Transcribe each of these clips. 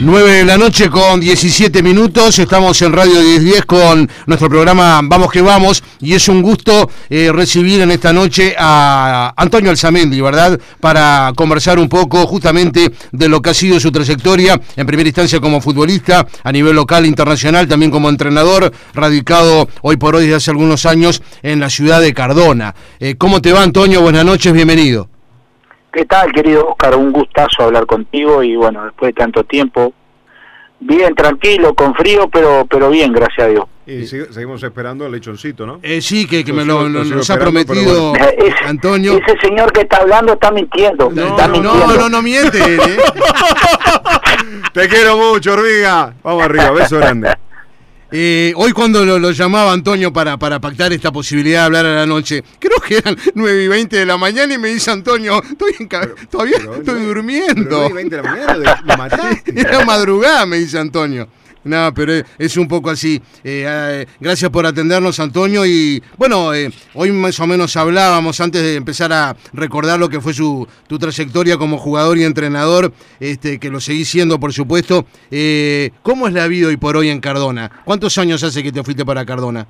9 de la noche con 17 minutos, estamos en Radio 1010 con nuestro programa Vamos que Vamos y es un gusto eh, recibir en esta noche a Antonio Alzamendi, ¿verdad? Para conversar un poco justamente de lo que ha sido su trayectoria, en primera instancia como futbolista, a nivel local e internacional, también como entrenador, radicado hoy por hoy desde hace algunos años en la ciudad de Cardona. Eh, ¿Cómo te va Antonio? Buenas noches, bienvenido. ¿Qué tal, querido Oscar? Un gustazo hablar contigo y bueno, después de tanto tiempo, bien, tranquilo, con frío, pero pero bien, gracias a Dios. Y seguimos esperando el lechoncito, ¿no? Eh, sí, que, me lo, nos ha prometido Antonio. Ese señor que está hablando está mintiendo. No, está mintiendo. no, no, no miente. ¿eh? Te quiero mucho, hormiga. Vamos arriba, beso grande. Eh, hoy cuando lo, llamaba Antonio para, para pactar esta posibilidad de hablar a la noche, creo que eran 9 y 20 de la mañana y me dice Antonio, estoy todavía estoy durmiendo. 9 y 20 de la mañana lo mataste. Era madrugada, me dice Antonio. No, pero es un poco así. Eh, eh, gracias por atendernos, Antonio. Y bueno, eh, hoy más o menos hablábamos antes de empezar a recordar lo que fue su, tu trayectoria como jugador y entrenador, este, que lo seguís siendo, por supuesto. ¿Cómo es la vida hoy por hoy en Cardona? ¿Cuántos años hace que te fuiste para Cardona?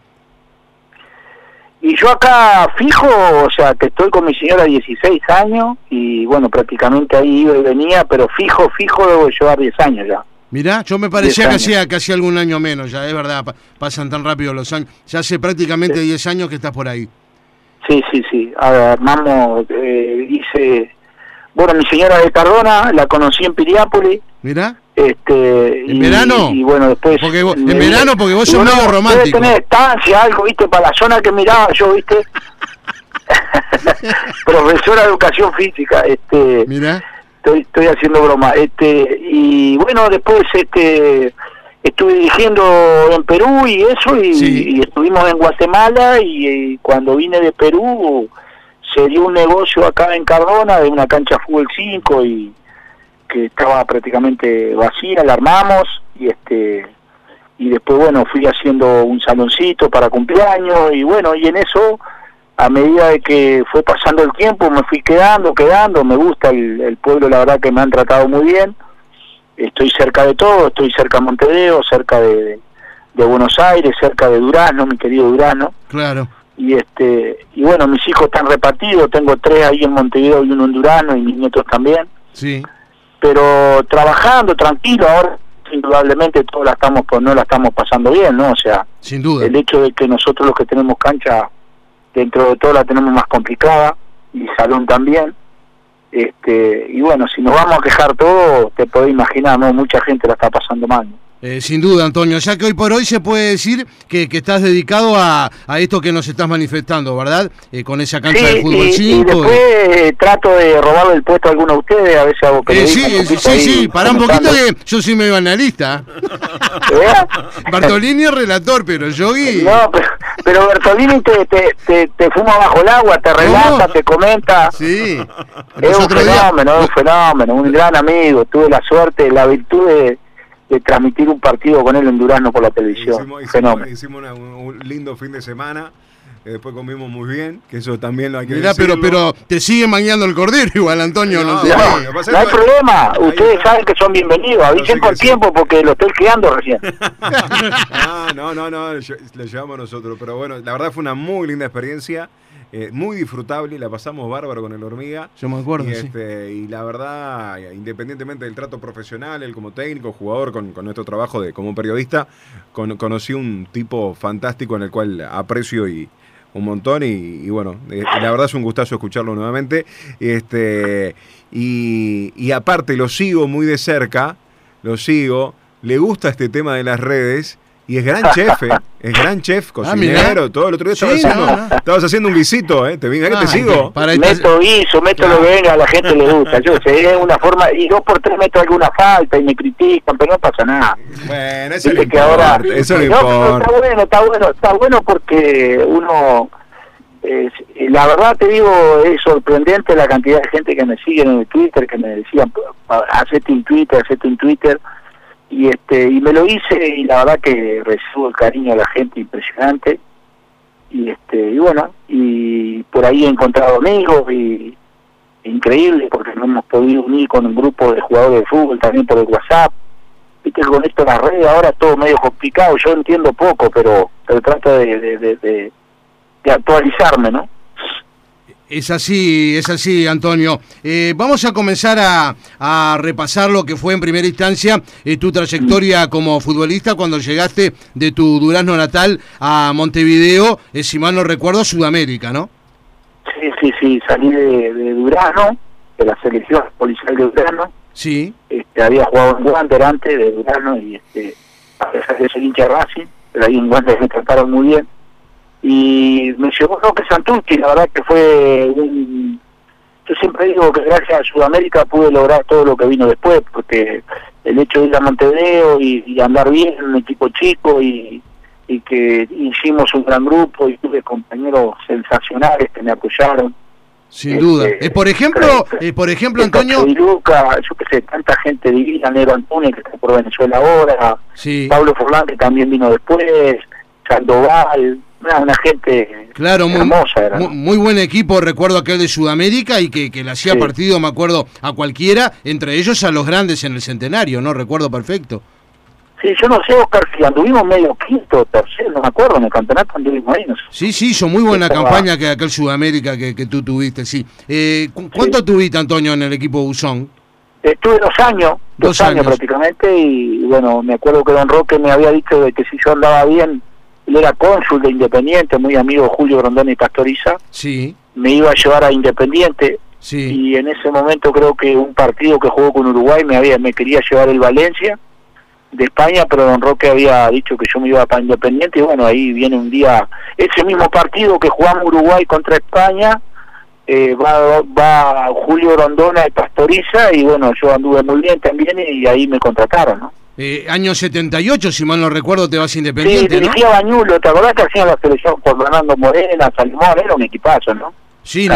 Y yo acá fijo, o sea, que estoy con mi señora 16 años y bueno, prácticamente ahí iba y venía, pero fijo, fijo debo llevar 10 años ya. Mirá, yo me parecía que hacía casi algún año menos, ya es verdad, pasan tan rápido los años. Ya hace prácticamente 10 años que estás por ahí. Sí, sí, sí. Armamos, eh, hice. Bueno, mi señora de Cardona, la conocí en Piriápolis. Mirá. Este, ¿En verano? Y bueno, después. Porque en verano, porque vos sos medio romántico. tener estancia, algo, viste, para la zona que miraba yo, viste. Profesora de educación física, este. Mirá estoy, estoy haciendo broma. Este, y bueno, después este estuve dirigiendo en Perú y eso, y, estuvimos en Guatemala, y, cuando vine de Perú se dio un negocio acá en Cardona de una cancha fútbol 5 y que estaba prácticamente vacía, la armamos y este y después bueno fui haciendo un saloncito para cumpleaños y bueno y en eso a medida de que fue pasando el tiempo me fui quedando, quedando, me gusta el, pueblo, la verdad que me han tratado muy bien, estoy cerca de todo, estoy cerca de Montevideo, cerca de, Buenos Aires, cerca de Durazno, mi querido Durazno. Claro. Y este y bueno, mis hijos están repartidos, tengo tres ahí en Montevideo y uno en Durazno y mis nietos también. Sí. Pero trabajando tranquilo, ahora indudablemente todos la estamos pues, no la estamos pasando bien, ¿no? O sea, sin duda. El hecho de que nosotros los que tenemos cancha dentro de todo la tenemos más complicada y salón también. Este y bueno si nos vamos a quejar todo te podés imaginar no mucha gente la está pasando mal eh, sin duda, Antonio, ya que hoy por hoy se puede decir que, que estás dedicado a, a, esto que nos estás manifestando, ¿verdad? Eh, con esa cancha de fútbol 5. Y, después eh, trato de robarle el puesto a alguno de ustedes, a veces hago que Sí, sí, sí, sí, para un poquito que yo soy medio analista. Bartolini es relator, pero Yogi... No, pero, pero Bertolini te, te, te, fuma bajo el agua, te relata, te comenta. Sí. Es un fenómeno, es un fenómeno, un gran amigo. Tuve la suerte, la virtud de de transmitir un partido con él en Durazno por la televisión. Hicimos, hicimos, un lindo fin de semana. Eh, después comimos muy bien, que eso también lo hay que Mirá, pero, pero te sigue mañando el cordero igual, Antonio. No, no, hay problema, ustedes saben que son bienvenidos, avisen con tiempo porque lo estoy criando recién. ah, no, no, no, lo llevamos nosotros, pero bueno, la verdad fue una muy linda experiencia. Eh, muy disfrutable, la pasamos bárbaro con el hormiga. Yo me acuerdo. Y, sí. este, y la verdad, independientemente del trato profesional, él como técnico, jugador, con, nuestro trabajo de como periodista, conocí un tipo fantástico en el cual aprecio y un montón y, bueno, eh, la verdad es un gustazo escucharlo nuevamente. Este, y, y aparte lo sigo muy de cerca, lo sigo, le gusta este tema de las redes y es gran chef, ¿eh? Es gran chef, ah, cocinero, todo el otro día estabas, haciendo, estabas haciendo un guisito, ¿eh? Te, venga, que te sigo. Para meto guiso, meto lo que venga, a la gente le gusta. Yo sé, es una forma, y dos por tres meto alguna falta y me critican, pero no pasa nada. Bueno, eso no importa, ahora, eso no, importa. Está bueno, está bueno, está bueno porque uno, la verdad te digo, es sorprendente la cantidad de gente que me sigue en el Twitter, que me decían, hacete un Twitter, hacete un Twitter y este y me lo hice y la verdad que recibo el cariño de la gente impresionante. Y este y bueno y por ahí he encontrado amigos y increíble porque nos hemos podido unir con un grupo de jugadores de fútbol también por el WhatsApp. Viste con esto las redes ahora todo medio complicado, yo entiendo poco, pero, pero trato de, de, actualizarme, ¿no? Es así, es así, Antonio. Eh, vamos a comenzar a, a, repasar lo que fue en primera instancia eh, tu trayectoria mm. como futbolista cuando llegaste de tu Durazno natal a Montevideo, eh, si mal no recuerdo, Sudamérica, ¿no? Sí, sí, sí, salí de, de Durazno, de la selección policial de Durazno, Sí. Este, había jugado en Wander antes de Durano y este, a pesar de ser hincha Racing, pero ahí en Wander me trataron muy bien. Y me llevó Roque Santucci, la verdad que fue un... Yo siempre digo que gracias a Sudamérica pude lograr todo lo que vino después, porque el hecho de ir a Montevideo y, andar bien en un equipo chico y, y que hicimos un gran grupo y tuve compañeros sensacionales que me apoyaron sin duda. Eh, por ejemplo, eh, por ejemplo, Antonio. Luca, yo qué sé, tanta gente divina, Nero Antunes, que está por Venezuela ahora, Pablo Forlán, que también vino después, Sandoval, una, gente claro, muy, hermosa. Muy, buen equipo, recuerdo aquel de Sudamérica y que, que le hacía partido, me acuerdo, a cualquiera, entre ellos a los grandes en el centenario, ¿no? Recuerdo perfecto. Sí, yo no sé, Oscar, si anduvimos medio quinto, tercero, no me acuerdo, en el campeonato anduvimos ahí. No Sí, sí, hizo muy buena campaña que aquel Sudamérica que, que tú tuviste, sí. Eh, ¿Cuánto tuviste, Antonio, en el equipo Buzón? Estuve dos años, dos, años. prácticamente, y bueno, me acuerdo que Don Roque me había dicho de que si yo andaba bien, él era cónsul de Independiente, muy amigo Julio Grondona y Pastoriza, sí. me iba a llevar a Independiente, sí. y en ese momento creo que un partido que jugó con Uruguay me, había, me quería llevar el Valencia, de España, pero don Roque había dicho que yo me iba para Independiente y bueno, ahí viene un día, ese mismo partido que jugamos Uruguay contra España, eh, va, va Julio Rondona de Pastoriza y bueno, yo anduve muy bien también y ahí me contrataron, ¿no? Eh, año 78, si mal no recuerdo, te vas Independiente, Sí, dirigía Bañulo, ¿te acordás que hacían la selección con Fernando Morena, Salimón? Era un equipazo, ¿no? Sí, no,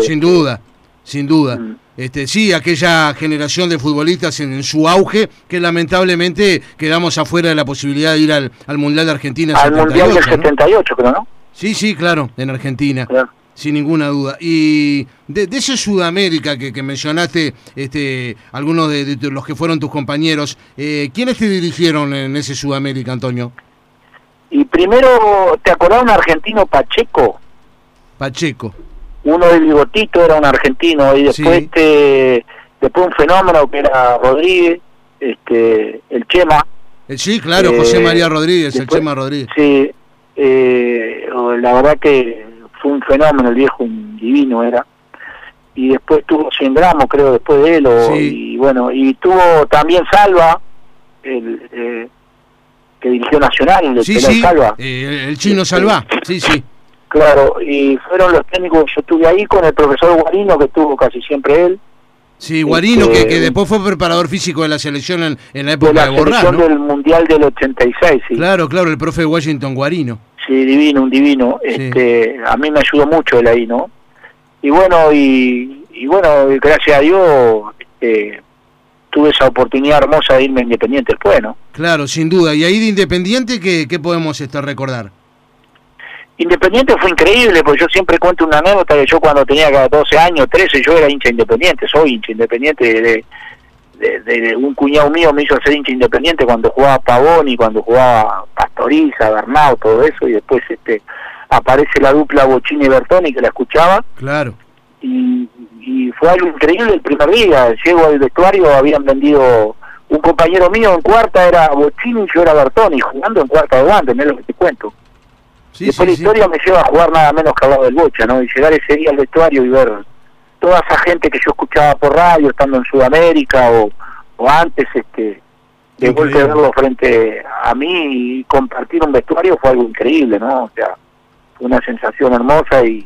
sin, este, duda, sin duda. Mm. Este, sí, aquella generación de futbolistas en, su auge, que lamentablemente quedamos afuera de la posibilidad de ir al, Mundial de Argentina. Al Mundial del 78, creo, ¿no? Sí, sí, claro, en Argentina. Sin ninguna duda. Y de, ese Sudamérica que, mencionaste, este, algunos de, los que fueron tus compañeros, eh, ¿quiénes te dirigieron en ese Sudamérica, Antonio? Y primero, ¿te acordás un argentino Pacheco? Pacheco uno de bigotito era un argentino y después este, después un fenómeno que era Rodríguez este el Chema eh, sí claro José eh, María Rodríguez el Chema Rodríguez sí eh, la verdad que fue un fenómeno el viejo un divino era y después tuvo 100 gramos creo después de él y bueno y tuvo también Salva el que dirigió Nacional el sí, sí. Salva el chino Salva sí sí Claro, y fueron los técnicos, yo estuve ahí con el profesor Guarino, que estuvo casi siempre él. Sí, Guarino, que, este, después fue preparador físico de la selección en, la época de, la selección del Mundial del 86, sí. Claro, claro, el profe Washington Guarino. Sí, divino, un divino. Este, a mí me ayudó mucho él ahí, ¿no? Y bueno, y, y bueno, gracias a Dios este, tuve esa oportunidad hermosa de irme a Independiente después, ¿no? Claro, sin duda. ¿Y ahí de Independiente qué, qué podemos este, recordar? Independiente fue increíble, porque yo siempre cuento una anécdota que yo cuando tenía 12 años, 13, yo era hincha independiente, soy hincha independiente de, un cuñado mío me hizo ser hincha independiente cuando jugaba Pavón y cuando jugaba Pastoriza, Bernau, todo eso, y después este aparece la dupla Bochini y Bertoni que la escuchaba. Claro. Y, fue algo increíble el primer día, llego al vestuario, habían vendido un compañero mío en cuarta era Bochini y yo era Bertoni, jugando en cuarta de guante, no es lo que te cuento. Después la historia me lleva a jugar nada menos que al lado del Bocha, ¿no? Y llegar ese día al vestuario y ver toda esa gente que yo escuchaba por radio, estando en Sudamérica o, antes, este de golpe verlo frente a mí y compartir un vestuario fue algo increíble, ¿no? O sea, fue una sensación hermosa y,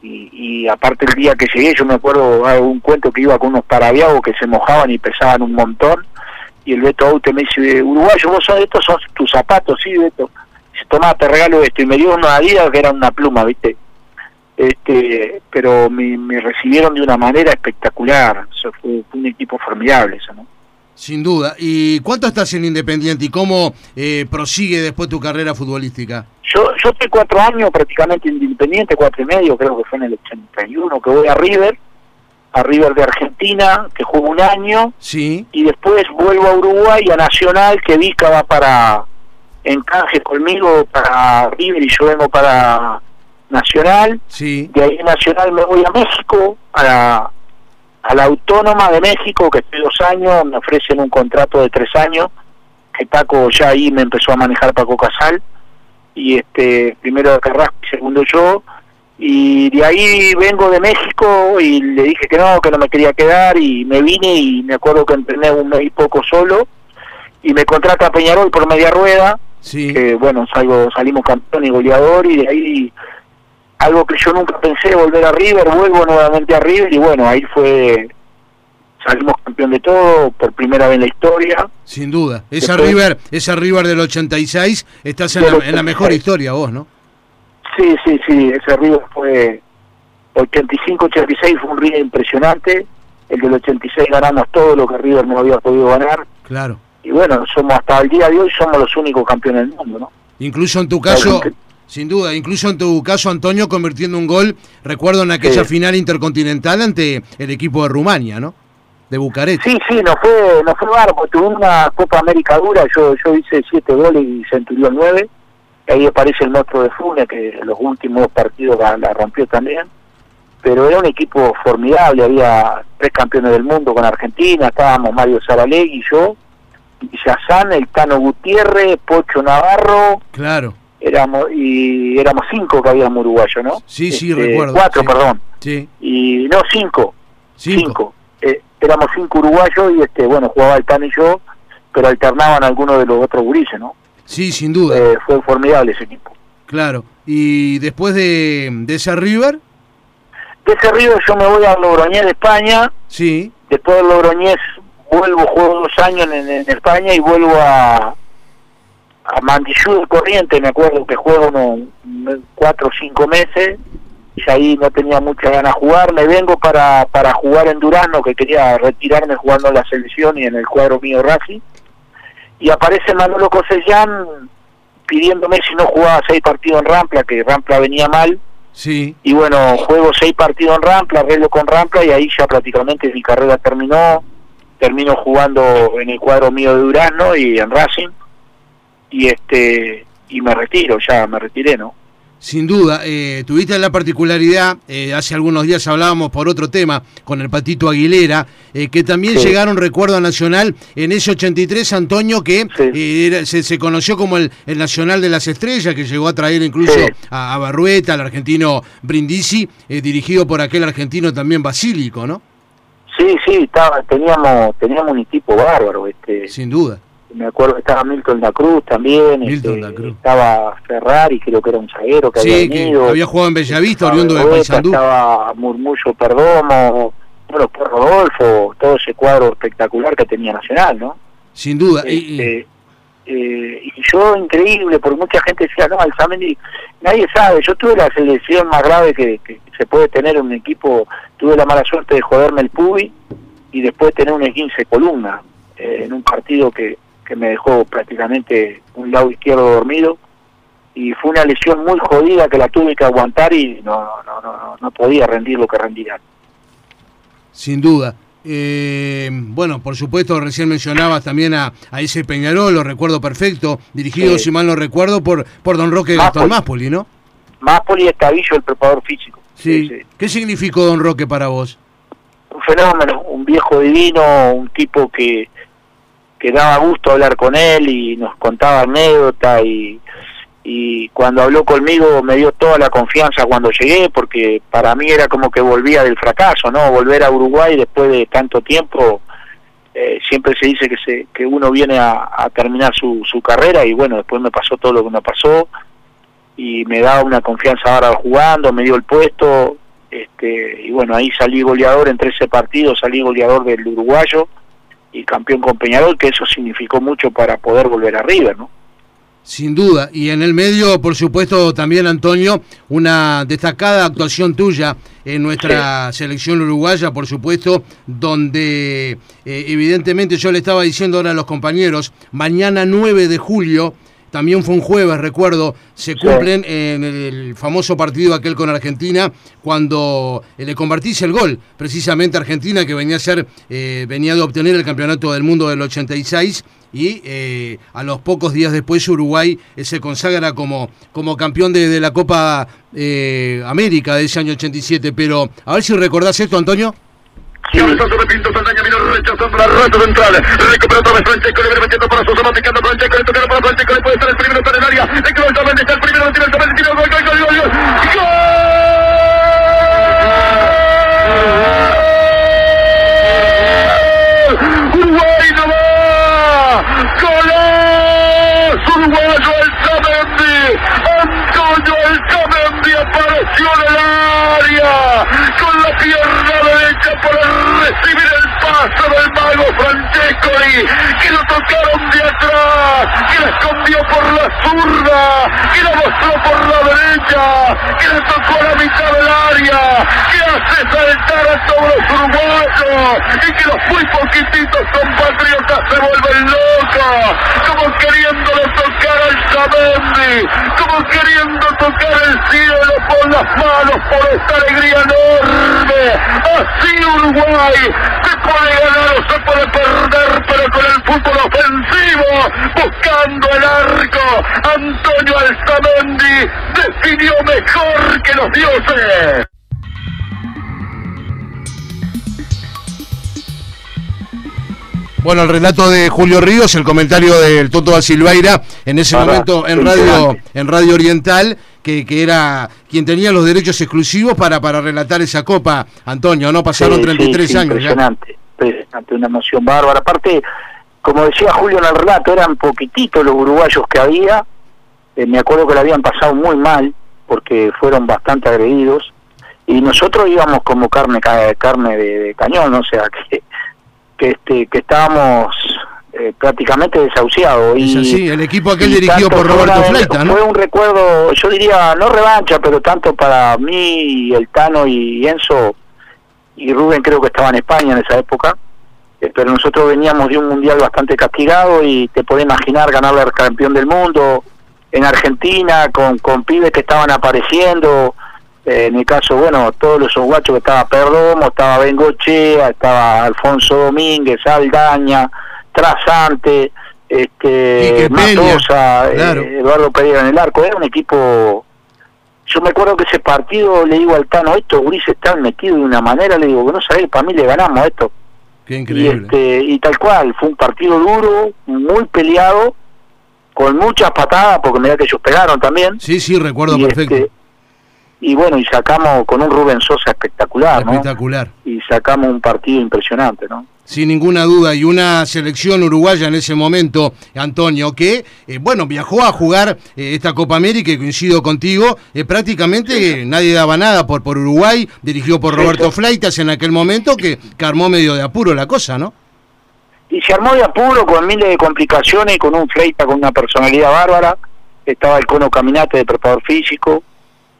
y, aparte el día que llegué, yo me acuerdo de un cuento que iba con unos parabiagos que se mojaban y pesaban un montón y el Beto Aute me dice, uruguayo, vos sos estos, son tus zapatos, sí, Beto toma, te regalo esto, y me dio una Adidas que era una pluma, ¿viste? Este, pero me, recibieron de una manera espectacular, fue, un equipo formidable, eso, ¿no? Sin duda. ¿Y cuánto estás en Independiente y cómo eh, prosigue después tu carrera futbolística? Yo, yo estoy cuatro años prácticamente en Independiente, cuatro y medio, creo que fue en el 81, que voy a River, a River de Argentina, que juega un año, sí. y después vuelvo a Uruguay a Nacional, que Vica va para encanje conmigo para River y yo vengo para Nacional. Sí. De ahí Nacional me voy a México, a la, a la Autónoma de México, que estoy dos años, me ofrecen un contrato de tres años, que Paco ya ahí me empezó a manejar Paco Casal, y este primero Carrasco y segundo yo, y de ahí vengo de México y le dije que no, que no me quería quedar y me vine y me acuerdo que entrené un mes y poco solo y me contrata Peñarol por media rueda, sí. que bueno, salgo, salimos campeón y goleador y de ahí algo que yo nunca pensé, volver a River, vuelvo nuevamente a River y bueno, ahí fue, salimos campeón de todo por primera vez en la historia. Sin duda, esa River, esa River del 86, estás en la, en la mejor historia vos, ¿no? Sí, sí, sí, ese River fue 85-86, fue un River impresionante. El del 86 ganamos todo lo que River no había podido ganar. Claro. Y bueno, somos hasta el día de hoy somos los únicos campeones del mundo, ¿no? Incluso en tu caso, sin duda, incluso en tu caso, Antonio, convirtiendo un gol, recuerdo en aquella Sí. final intercontinental ante el equipo de Rumania, ¿no? De Bucarest. Sí, sí, no fue, no fue bárbaro. Tuve una Copa América dura, yo, yo hice siete goles y Centurión nueve. Ahí aparece el monstruo de Funes, que en los últimos partidos la, la rompió también. Pero era un equipo formidable, había tres campeones del mundo con Argentina, estábamos Mario Zaralegui y yo, y Yazán, el Tano Gutiérrez, Pocho Navarro, Claro. Éramos y éramos cinco que habíamos uruguayos, ¿no? Sí, sí, Este, recuerdo. Cuatro, sí. perdón. Sí, Y no, cinco cinco. cinco. Eh, éramos cinco uruguayos y este bueno jugaba el Tan y yo, pero alternaban algunos de los otros gurises, ¿no? Sí, sin duda. Eh, fue formidable ese equipo. Claro. Y después de, de esa River, De ese río yo me voy a Logroñés de España, sí, después de Logroñés vuelvo, juego dos años en, en España y vuelvo a a Mandillú de Corriente, me acuerdo que juego unos un- cuatro o cinco meses, y ahí no tenía mucha ganas de jugar, me vengo para, para jugar en Durano, que quería retirarme jugando en la selección y en el cuadro mío Racing, y aparece Manolo Cosellán pidiéndome si no jugaba seis partidos en Rampla, que Rampla venía mal, sí, y bueno, juego seis partidos en Rampla, arreglo con Rampla y ahí ya prácticamente mi carrera terminó, termino jugando en el cuadro mío de Durazno y en Racing, y este y me retiro, ya me retiré, ¿no? sin duda. Eh, tuviste la particularidad, eh, hace algunos días hablábamos por otro tema con el Patito Aguilera, eh, que también Sí. llegaron, recuerdo, a Nacional en ese 83, Antonio, que Sí. eh, era- se, se conoció como el, el Nacional de las Estrellas, que llegó a traer incluso Sí. a, a Barrueta, al argentino Brindisi, dirigido por aquel argentino también Basílico, ¿no? Sí, sí, estaba, teníamos teníamos un equipo bárbaro, este Sin duda. Me acuerdo que estaba Milton da Cruz también, Milton este, Cruz. estaba Ferrari, creo que era un zaguero que Sí, había que venido, había jugado en Bellavista, oriundo de Paysandú. Estaba Murmullo Perdomo, bueno, por Rodolfo, todo ese cuadro espectacular que tenía Nacional, ¿no? Sin duda. Y- y- Este, eh, y yo increíble, porque mucha gente decía, no, Alzamendi, nadie sabe, yo tuve la selección más grave que, que se puede tener en un equipo, tuve la mala suerte de joderme el pubi y después tener un 15 columna eh, en un partido que, que me dejó prácticamente un lado izquierdo dormido y fue una lesión muy jodida que la tuve que aguantar y no, no, no, no, no podía rendir lo que rendía. Sin duda. Eh, bueno, por supuesto, recién mencionabas también a, a ese Peñarol, lo recuerdo perfecto, dirigido, si mal no recuerdo, por, por don Roque Gastón Máspoli, ¿no? Máspoli es Cabillo, el preparador físico. Sí. sí. ¿Qué significó don Roque para vos? un fenómeno, un viejo divino, un tipo que, que daba gusto hablar con él y nos contaba anécdotas y, y cuando habló conmigo me dio toda la confianza cuando llegué porque para mí era como que volvía del fracaso, ¿no? Volver a Uruguay después de tanto tiempo, eh, siempre se dice que, se, que uno viene a, a terminar su, su carrera y bueno, después me pasó todo lo que me pasó y me daba una confianza ahora jugando, me dio el puesto, este, y bueno, ahí salí goleador en 13 partidos, salí goleador del uruguayo y campeón con Peñarol, que eso significó mucho para poder volver a River, ¿no? Sin duda. Y en el medio, por supuesto, también, Antonio, una destacada actuación tuya en nuestra selección uruguaya, por supuesto, donde eh, evidentemente yo le estaba diciendo ahora a los compañeros, mañana 9 de julio también fue un jueves, recuerdo, se cumplen en el famoso partido aquel con Argentina, cuando le convertís el gol, precisamente Argentina, que venía a ser, eh, venía de obtener el campeonato del mundo del 86, y eh, a los pocos días después Uruguay se consagra como, como campeón de, la Copa América de ese año 87. Pero a ver si recordás esto, Antonio. Cabezazo de Pinto Saldaña vino rechazando la rata central. Recupera otra vez Francesco, le viene metiendo para Sosa, picando Francesco, le toca para Francesco, le puede estar el primero, está en el área. El está el primero, el gol, gol, gol, gol, gol. ¡Gol! Antonio el área con la para recibir el paso del mago Francescoli, que lo tocaron de atrás, que la escondió por la zurda, que la mostró por la derecha, que le tocó a la mitad del área, que hace saltar a todos los uruguayos y que los muy poquititos compatriotas se vuelven locos, como queriéndole tocar al Samendi, como queriendo tocar el cielo con las manos por esta alegría enorme. Así Uruguay se puede ganar se puede perder, pero con el fútbol ofensivo, buscando el arco, Antonio Alzamendi definió mejor que los dioses. Bueno, el relato de Julio Ríos, el comentario del Toto Silveira en ese momento en Radio, en Radio Oriental, que, que, era quien tenía los derechos exclusivos para, para relatar esa copa, Antonio, ¿no? Pasaron 33 años. Impresionante, impresionante, una emoción bárbara. Aparte, como decía Julio en el relato, eran poquititos los uruguayos que había. Eh, me acuerdo que la habían pasado muy mal, porque fueron bastante agredidos. Y nosotros íbamos como carne carne de cañón, o sea, que que este que estábamos eh, prácticamente desahuciados. Y, sí, el equipo aquel dirigido por Roberto Fleita, ¿no? Fue un recuerdo, yo diría, no revancha, pero tanto para mí, el Tano y Enzo, y Rubén creo que estaba en España en esa época, eh, pero nosotros veníamos de un mundial bastante castigado y te podés imaginar ganarle al campeón del mundo en Argentina, con, con pibes que estaban apareciendo, eh, en mi caso, bueno, todos los guachos que estaba Perdomo, estaba Bengochea, estaba Alfonso Domínguez, Aldaña, Trasante, este, Matosa, eh, Eduardo Pereira en el arco. Era un equipo. Yo me acuerdo que ese partido le digo al Tano, estos gurises están metidos de una manera, le digo, que no sabés, para mí le ganamos esto. Qué increíble. Y, este, y tal cual, fue un partido duro, muy peleado, con muchas patadas, porque da que ellos pegaron también. Sí, sí, recuerdo perfecto. Este, y bueno, y sacamos con un Rubén Sosa espectacular, Espectacular. Y sacamos un partido impresionante, ¿no? Sin ninguna duda, y una selección uruguaya en ese momento, Antonio, que, eh, bueno, viajó a jugar eh, esta Copa América, y coincido contigo, eh, prácticamente nadie daba nada por, por Uruguay, dirigido por Roberto Fleitas en aquel momento, que, que armó medio de apuro la cosa, ¿no? Y se armó de apuro con miles de complicaciones y con un Fleitas con una personalidad bárbara, estaba el cono caminate de preparador físico,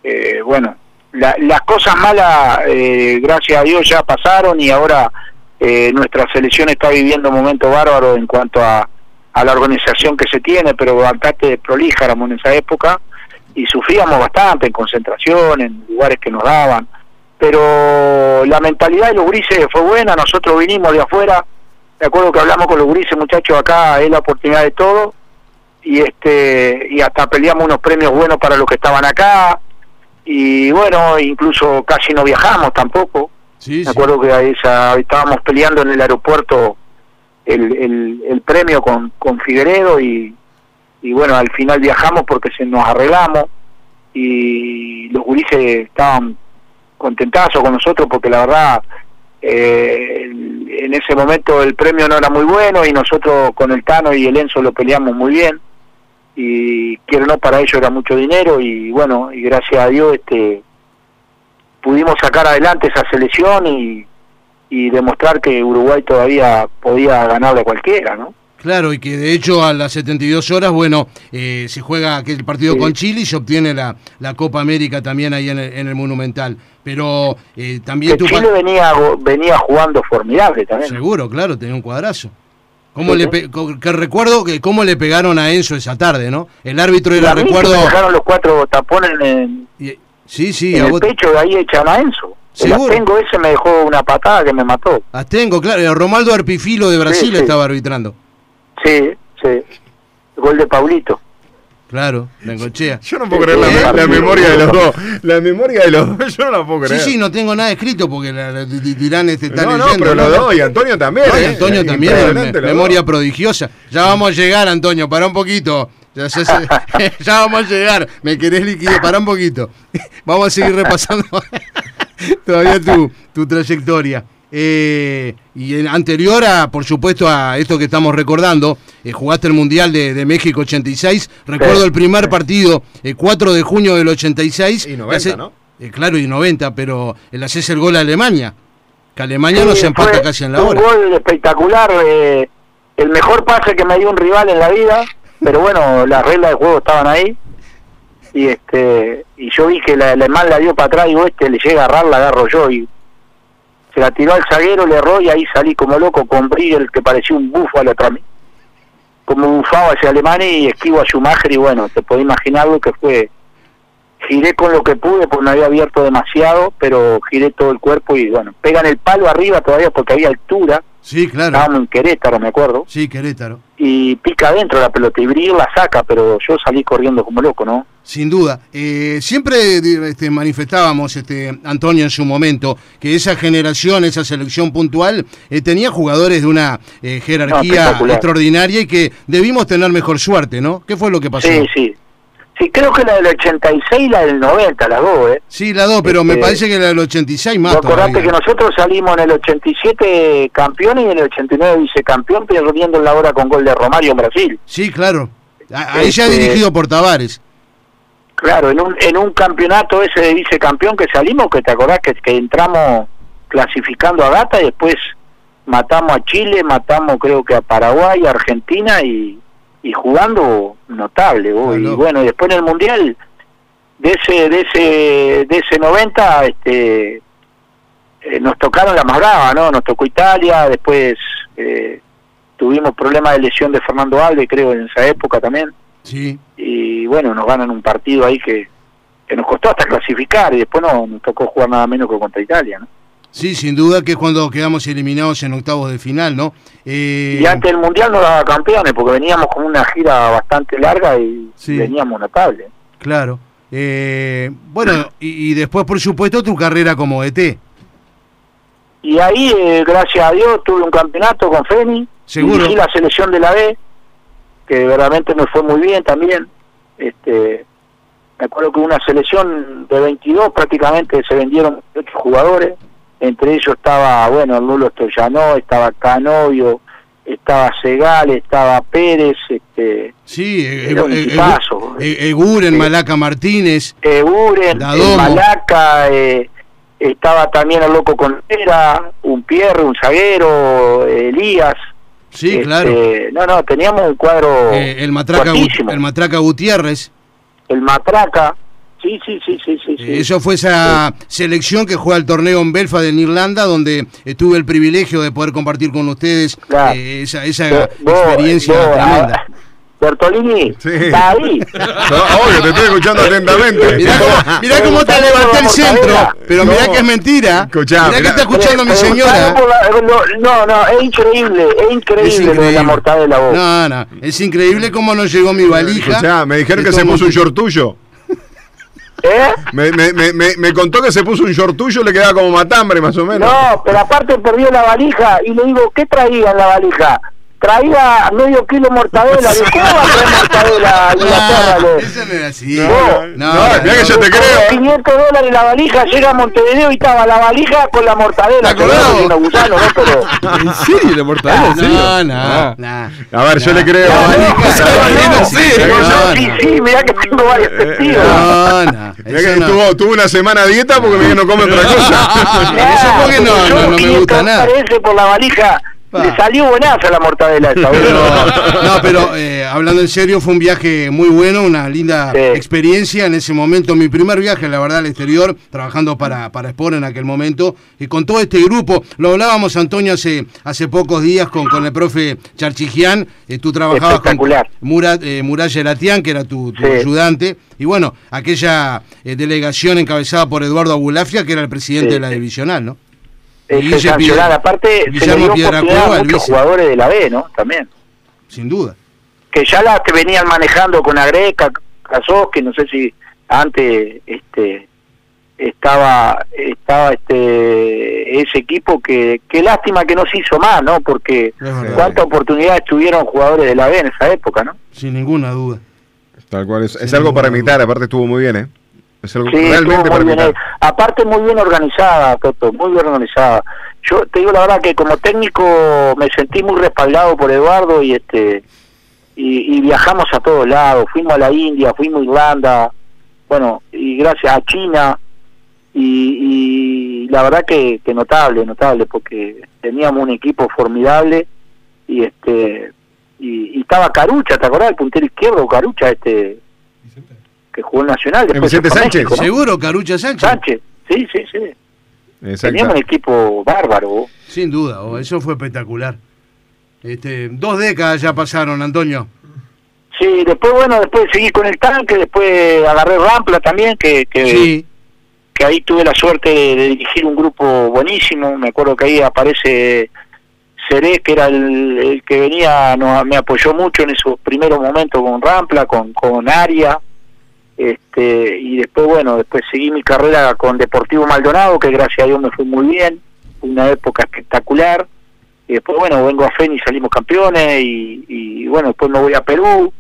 eh, bueno, las cosas malas, eh, gracias a Dios, ya pasaron y ahora eh, nuestra selección está viviendo un momento bárbaro en cuanto a, la organización que se tiene, pero bastante prolija éramos en esa época y sufríamos bastante en concentración, en lugares que nos daban. Pero la mentalidad de los grises fue buena, nosotros vinimos de afuera, me acuerdo que hablamos con los grises, muchachos, acá es la oportunidad de todo y este y hasta peleamos unos premios buenos para los que estaban acá y bueno, incluso casi no viajamos tampoco. Me acuerdo que esa, estábamos peleando en el aeropuerto el, el, premio con, con Figueredo y, y bueno, al final viajamos porque se nos arreglamos y los gurises estaban contentazos con nosotros porque la verdad eh, en ese momento el premio no era muy bueno y nosotros con el Tano y el Enzo lo peleamos muy bien y quiero no para ellos era mucho dinero y bueno y gracias a Dios este pudimos sacar adelante esa selección y, y demostrar que Uruguay todavía podía ganarle a cualquiera no Claro, y que de hecho a las 72 horas, bueno, eh, se juega aquel partido con Chile y se obtiene la, la Copa América también ahí en el, Monumental. Pero eh, también... Chile venía, venía jugando formidable también. Seguro, claro, tenía un cuadrazo. ¿Cómo le que recuerdo que cómo le pegaron a Enzo esa tarde, ¿no? El árbitro era, recuerdo... Me dejaron los cuatro tapones en, sí, sí, en el pecho, de ahí echan a Enzo. El Astengo ese me dejó una patada que me mató. Astengo, claro. Romaldo Arpifilo de Brasil estaba arbitrando. Sí, sí. Gol de Paulito. Claro, encochea. Yo no puedo creer la, memoria de los dos. La memoria de los dos, yo no la puedo creer. Sí, sí, no tengo nada escrito porque la, dirán este tal No, no, pero los dos, y Antonio también. y ¿eh? Antonio también, memoria prodigiosa. Ya vamos a llegar, Antonio, para un poquito. Ya, ya, vamos a llegar. Me querés liquidar, para un poquito. Vamos a seguir repasando todavía tu, tu trayectoria. Eh, y en, anterior a, por supuesto, a esto que estamos recordando, eh, jugaste el Mundial de, México 86. Recuerdo el primer partido, el eh, 4 de junio del 86. Y 90, ¿no? claro, y 90, pero el haces el gol a Alemania. Que Alemania no se empata casi en la hora. Un gol espectacular, el mejor pase que me dio un rival en la vida, pero bueno, las reglas del juego estaban ahí. Y este y yo vi que la alemán la dio para atrás digo, este le llega a agarrar, la agarro yo. Y se la tiró al zaguero, le erró y ahí salí como loco con el que parecía un búfalo para mí. Como bufaba hacia Alemania y esquivo a Schumacher y bueno, te puedo imaginar lo que fue. Giré con lo que pude porque me había abierto demasiado, pero giré todo el cuerpo y bueno, pegan el palo arriba todavía porque había altura. Sí, claro. Estábamos en Querétaro, me acuerdo. Sí, Querétaro. Y pica adentro la pelota y Brir la saca, pero yo salí corriendo como loco, ¿no? Sin duda. Eh, siempre este, manifestábamos, este, Antonio, en su momento, que esa generación, esa selección puntual, eh, tenía jugadores de una eh, jerarquía extraordinaria y que debimos tener mejor suerte, ¿no? ¿Qué fue lo que pasó? Sí, sí. Sí, creo que la del 86 y la del 90, las dos, ¿eh? Sí, las dos, pero me este, parece que la del 86 más. Acordate que nosotros salimos en el 87 campeón y en el 89 vicecampeón, perdiendo la hora con gol de Romario en Brasil. Sí, claro. Ahí ya este, dirigido por Tavares. Claro, en un, en un campeonato ese de vicecampeón que salimos, que te acordás que, que entramos clasificando a Gata y después matamos a Chile, matamos creo que a Paraguay, a Argentina y, y jugando notable. Y bueno, después en el Mundial de ese de ese de ese 90 este eh, nos tocaron la más brava, ¿no? Nos tocó Italia, después eh, tuvimos problemas de lesión de Fernando Alves, creo, en esa época también. Sí. Y bueno, nos ganan un partido ahí que, que nos costó hasta clasificar y después no nos tocó jugar nada menos que contra Italia, ¿no? Sí, sin duda que es cuando quedamos eliminados en octavos de final, ¿no? Eh... Y antes del Mundial no daba campeones porque veníamos con una gira bastante larga y veníamos notable. Claro. Eh, bueno, y, después, por supuesto, tu carrera como ET. Y ahí, eh, gracias a Dios, tuve un campeonato con Feni. Seguro. la selección de la B que verdaderamente me fue muy bien también. Este, me acuerdo que una selección de 22 prácticamente se vendieron 8 jugadores, entre ellos estaba, bueno, Lulo Estoyanó, estaba Canovio, estaba Segal, estaba Pérez, este sí, Eguren, Malaca Martínez, Eguren, Malaca, eh, estaba también el loco Contera, un Pierre, un zaguero, Elías, Sí, este, claro. No, no, teníamos un cuadro. Eh, el, matraca, el Matraca Gutiérrez. El Matraca. Sí, sí, sí, sí, sí. eso fue esa selección que juega el torneo en Belfast en Irlanda, donde tuve el privilegio de poder compartir con ustedes eh, esa, esa experiencia tremenda. Bertolini, sí. está ahí. obvio, te estoy escuchando atentamente. Mirá, cómo, te levanté el centro, pero mirá que es mentira. Escuchá, mirá, que está escuchando mi señora. no, no, es increíble, es increíble, la mortadela vos. No, no, es increíble cómo nos llegó mi valija. Escuchá, me dijeron que se puso un short tuyo. Me, me, me, me, contó que se puso un short le quedaba como matambre más o menos. No, pero aparte perdió la valija y le digo, ¿qué traía en la valija? Traía medio kilo mortadela. ¿De ¿Cómo va a traer mortadela a Inglaterra? Eso no era así. No, no, no, que yo te creo. 500 dólares la valija, llega a Montevideo y estaba la valija con la mortadela. ¿Te una gusano, ¿no? Pero... ¿En serio la mortadela? No, no, no. A ver, yo le creo. Sí, sí, mirá que tengo varios testigos. No, no. Mirá que tuvo, tuvo una semana de dieta porque no come otra cosa. Eso porque no, no, me gusta nada. Parece por la valija Le salió buenaza la mortadela esa, No, pero eh, hablando en serio, fue un viaje muy bueno, una linda experiencia en ese momento. Mi primer viaje, la verdad, al exterior, trabajando para, para Sport en aquel momento, y con todo este grupo. Lo hablábamos, Antonio, hace, hace pocos días con, con el profe Charchigian. Eh, tú trabajabas con Murat, eh, que era tu, ayudante. Y bueno, aquella eh, delegación encabezada por Eduardo Abulafia, que era el presidente de la divisional, ¿no? Es sancionar, aparte Guillermo se le dio muchos jugadores de la B, ¿no? También. Sin duda. Que ya la que venían manejando con Agreca, Casos, que no sé si antes este estaba estaba este ese equipo que qué lástima que no se hizo más no porque cuántas oportunidades tuvieron jugadores de la B en esa época no sin ninguna duda. Tal cual es, es algo para imitar aparte estuvo muy bien eh sí, realmente muy bien, aparte muy bien organizada Toto muy bien organizada. Yo te digo la verdad que como técnico me sentí muy respaldado por Eduardo y este y, y viajamos a todos lados. Fuimos a la India fuimos a Irlanda bueno y gracias a China. Y, la verdad que, notable, notable, porque teníamos un equipo formidable y este y, estaba Carucha, ¿te acordás? El puntero izquierdo, Carucha, este que jugó en Nacional. Después Vicente Sánchez. Seguro, Carucha Sánchez. Sánchez, sí, sí, sí. Teníamos un equipo bárbaro. Sin duda, eso fue espectacular. Este, dos décadas ya pasaron, Antonio. Sí, después, bueno, después seguí con el tanque, después agarré Rampla también, que, que sí que ahí tuve la suerte de, dirigir un grupo buenísimo, me acuerdo que ahí aparece Seré, que era el, que venía, no, me apoyó mucho en esos primeros momentos con Rampla, con, con Aria, este, y después, bueno, después seguí mi carrera con Deportivo Maldonado, que gracias a Dios me fue muy bien, una época espectacular, y después, bueno, vengo a FENI y salimos campeones, y, y bueno, después me voy a Perú,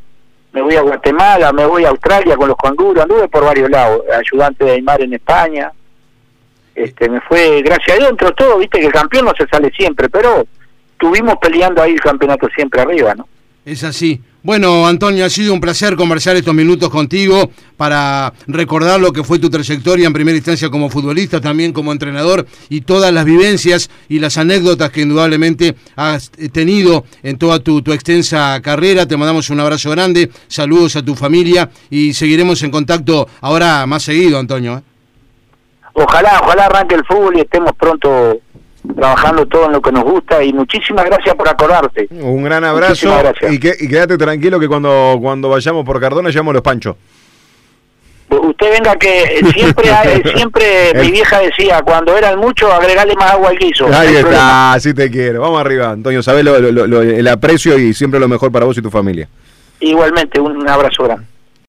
me voy a Guatemala, me voy a Australia con los canguros, anduve por varios lados, ayudante de Aymar en España. Este, me fue, gracias a Dios, entre todo, viste que el campeón no se sale siempre, pero estuvimos peleando ahí el campeonato siempre arriba, ¿no? Es así. Bueno, Antonio, ha sido un placer conversar estos minutos contigo para recordar lo que fue tu trayectoria en primera instancia como futbolista, también como entrenador y todas las vivencias y las anécdotas que indudablemente has tenido en toda tu, extensa carrera. Te mandamos un abrazo grande, saludos a tu familia y seguiremos en contacto ahora más seguido, Antonio. ¿eh? Ojalá, ojalá arranque el fútbol y estemos pronto trabajando todo en lo que nos gusta y muchísimas gracias por acordarte. Un gran abrazo y, que, y quédate tranquilo que cuando, cuando vayamos por Cardona llamo los panchos. Usted venga que siempre siempre mi vieja decía, cuando eran muchos, agregarle más agua al guiso. Ahí está, así te quiero. Vamos arriba, Antonio, sabes el aprecio y siempre lo mejor para vos y tu familia. Igualmente, un abrazo grande.